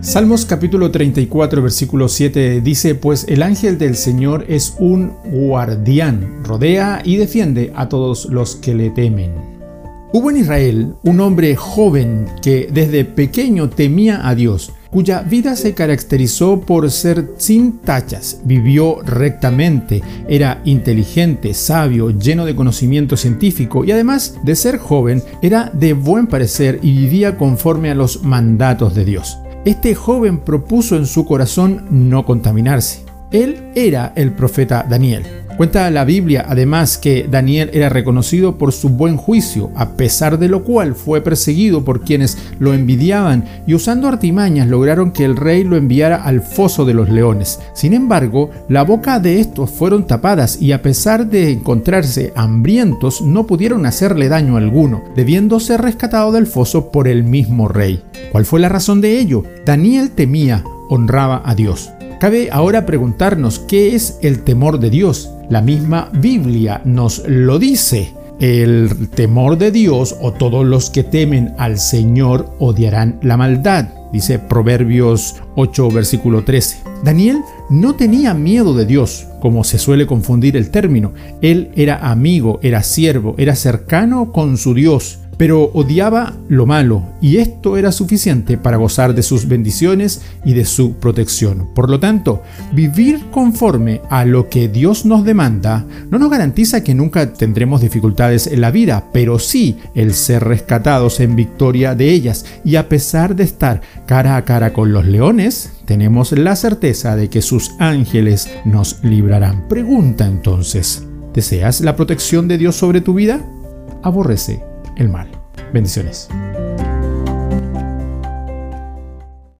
Salmos capítulo 34 versículo 7 dice, pues el ángel del Señor es un guardián, rodea y defiende a todos los que le temen. Hubo en Israel un hombre joven que desde pequeño temía a Dios, cuya vida se caracterizó por ser sin tachas, vivió rectamente, era inteligente, sabio, lleno de conocimiento científico y además de ser joven, era de buen parecer y vivía conforme a los mandatos de Dios este joven propuso en su corazón no contaminarse. Él era el profeta Daniel. Cuenta la Biblia además que Daniel era reconocido por su buen juicio, a pesar de lo cual fue perseguido por quienes lo envidiaban y usando artimañas lograron que el rey lo enviara al foso de los leones. Sin embargo, la boca de estos fueron tapadas y a pesar de encontrarse hambrientos no pudieron hacerle daño alguno, debiendo ser rescatado del foso por el mismo rey. ¿Cuál fue la razón de ello? Daniel temía, honraba a Dios. Cabe ahora preguntarnos qué es el temor de Dios. La misma Biblia nos lo dice. El temor de Dios o todos los que temen al Señor odiarán la maldad, dice Proverbios 8 versículo 13. Daniel no tenía miedo de Dios, como se suele confundir el término. Él era amigo, era siervo, era cercano con su Dios pero odiaba lo malo y esto era suficiente para gozar de sus bendiciones y de su protección. Por lo tanto, vivir conforme a lo que Dios nos demanda no nos garantiza que nunca tendremos dificultades en la vida, pero sí el ser rescatados en victoria de ellas y a pesar de estar cara a cara con los leones, tenemos la certeza de que sus ángeles nos librarán. Pregunta entonces, ¿deseas la protección de Dios sobre tu vida? Aborrece el mal. Bendiciones.